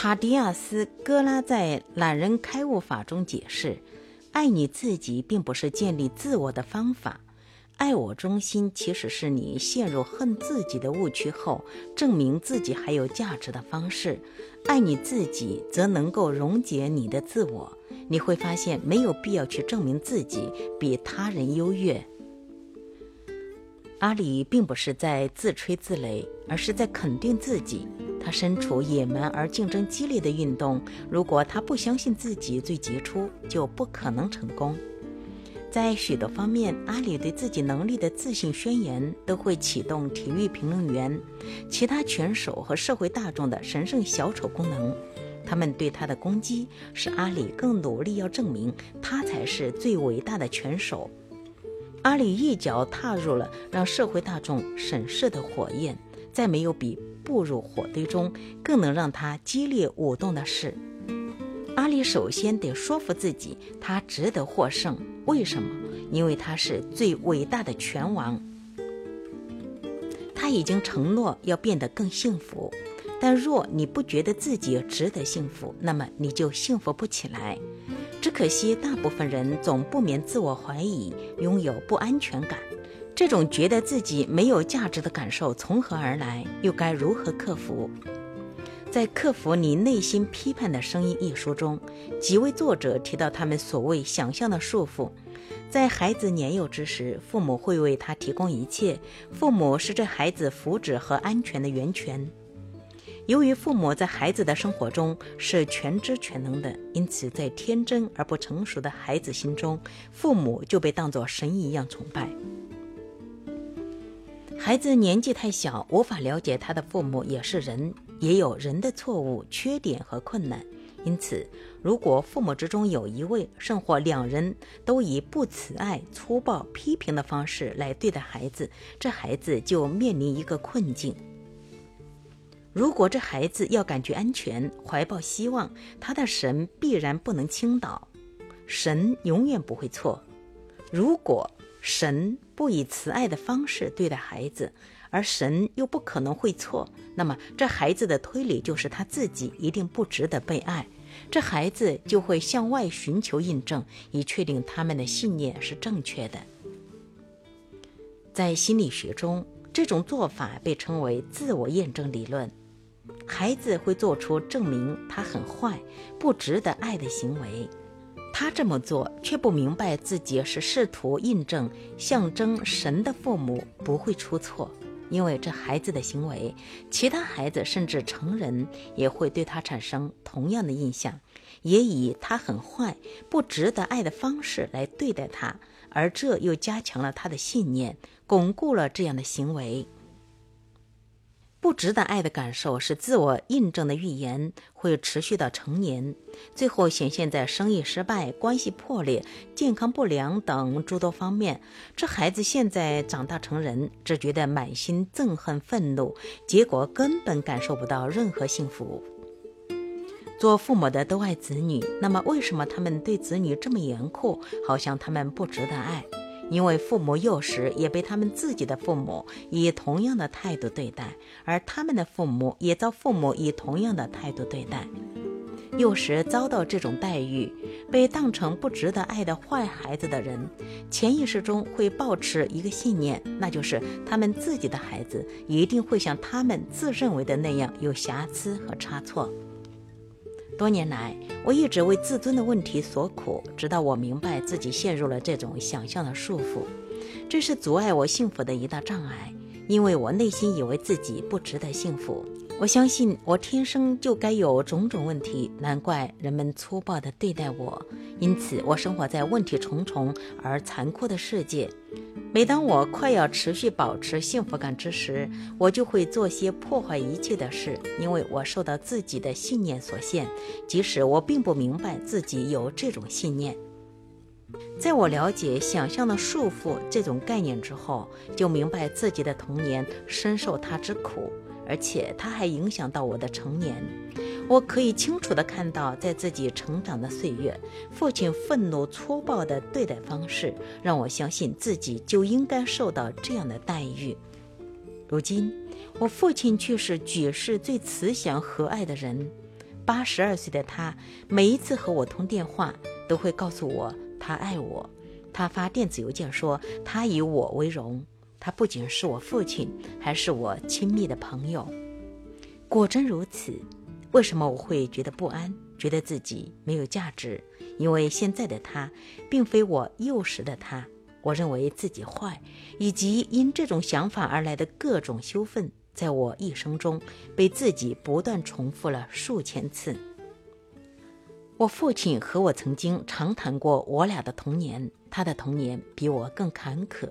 塔迪亚斯·戈拉在《懒人开悟法》中解释：“爱你自己，并不是建立自我的方法。爱我中心其实是你陷入恨自己的误区后，证明自己还有价值的方式。爱你自己，则能够溶解你的自我。你会发现，没有必要去证明自己比他人优越。”阿里并不是在自吹自擂，而是在肯定自己。他身处野蛮而竞争激烈的运动，如果他不相信自己最杰出，就不可能成功。在许多方面，阿里对自己能力的自信宣言都会启动体育评论员、其他拳手和社会大众的神圣小丑功能。他们对他的攻击，使阿里更努力要证明他才是最伟大的拳手。阿里一脚踏入了让社会大众审视的火焰，再没有比步入火堆中更能让他激烈舞动的事。阿里首先得说服自己，他值得获胜。为什么？因为他是最伟大的拳王。他已经承诺要变得更幸福，但若你不觉得自己值得幸福，那么你就幸福不起来。只可惜，大部分人总不免自我怀疑，拥有不安全感。这种觉得自己没有价值的感受从何而来？又该如何克服？在《克服你内心批判的声音》一书中，几位作者提到他们所谓想象的束缚。在孩子年幼之时，父母会为他提供一切，父母是这孩子福祉和安全的源泉。由于父母在孩子的生活中是全知全能的，因此在天真而不成熟的孩子心中，父母就被当作神一样崇拜。孩子年纪太小，无法了解他的父母也是人，也有人的错误、缺点和困难。因此，如果父母之中有一位甚或两人都以不慈爱、粗暴、批评的方式来对待孩子，这孩子就面临一个困境。如果这孩子要感觉安全、怀抱希望，他的神必然不能倾倒。神永远不会错。如果神不以慈爱的方式对待孩子，而神又不可能会错，那么这孩子的推理就是他自己一定不值得被爱。这孩子就会向外寻求印证，以确定他们的信念是正确的。在心理学中，这种做法被称为自我验证理论。孩子会做出证明他很坏、不值得爱的行为，他这么做却不明白自己是试图印证象征神的父母不会出错，因为这孩子的行为，其他孩子甚至成人也会对他产生同样的印象，也以他很坏、不值得爱的方式来对待他，而这又加强了他的信念，巩固了这样的行为。不值得爱的感受是自我印证的预言，会持续到成年，最后显现在生意失败、关系破裂、健康不良等诸多方面。这孩子现在长大成人，只觉得满心憎恨、愤怒，结果根本感受不到任何幸福。做父母的都爱子女，那么为什么他们对子女这么严酷，好像他们不值得爱？因为父母幼时也被他们自己的父母以同样的态度对待，而他们的父母也遭父母以同样的态度对待。幼时遭到这种待遇，被当成不值得爱的坏孩子的人，潜意识中会保持一个信念，那就是他们自己的孩子一定会像他们自认为的那样有瑕疵和差错。多年来，我一直为自尊的问题所苦，直到我明白自己陷入了这种想象的束缚，这是阻碍我幸福的一大障碍。因为我内心以为自己不值得幸福，我相信我天生就该有种种问题，难怪人们粗暴地对待我。因此，我生活在问题重重而残酷的世界。每当我快要持续保持幸福感之时，我就会做些破坏一切的事，因为我受到自己的信念所限，即使我并不明白自己有这种信念。在我了解“想象的束缚”这种概念之后，就明白自己的童年深受它之苦，而且它还影响到我的成年。我可以清楚地看到，在自己成长的岁月，父亲愤怒粗暴的对待方式，让我相信自己就应该受到这样的待遇。如今，我父亲却是举世最慈祥和蔼的人。八十二岁的他，每一次和我通电话，都会告诉我他爱我。他发电子邮件说他以我为荣。他不仅是我父亲，还是我亲密的朋友。果真如此。为什么我会觉得不安，觉得自己没有价值？因为现在的他，并非我幼时的他。我认为自己坏，以及因这种想法而来的各种羞愤，在我一生中被自己不断重复了数千次。我父亲和我曾经长谈过我俩的童年，他的童年比我更坎坷。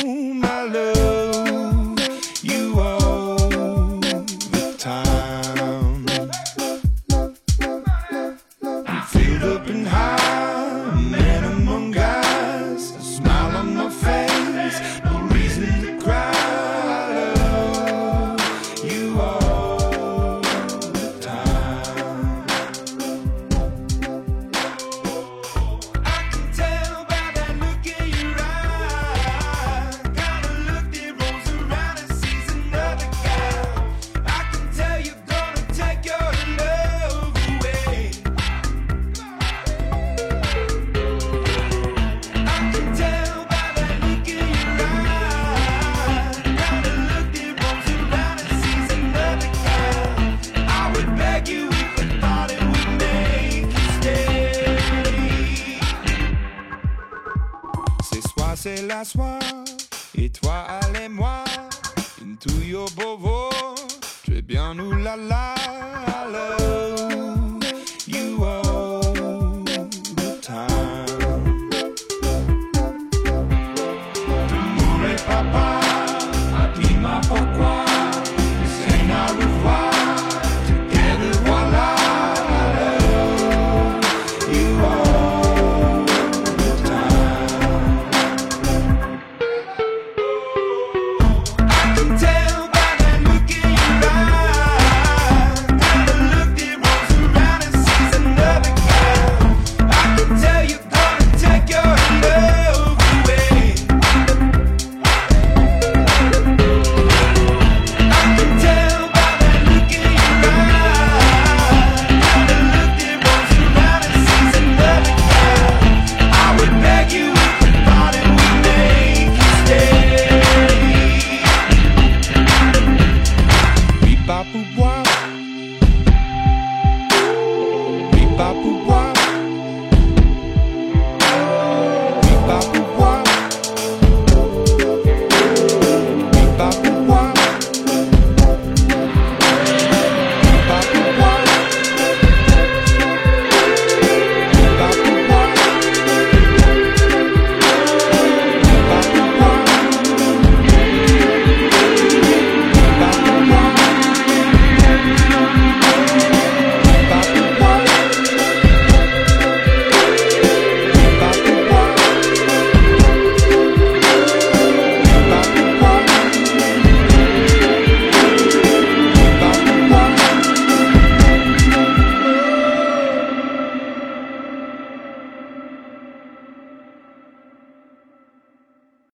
Et toi, allez-moi, into your bovo. Tu es bien, oulala, alors. one.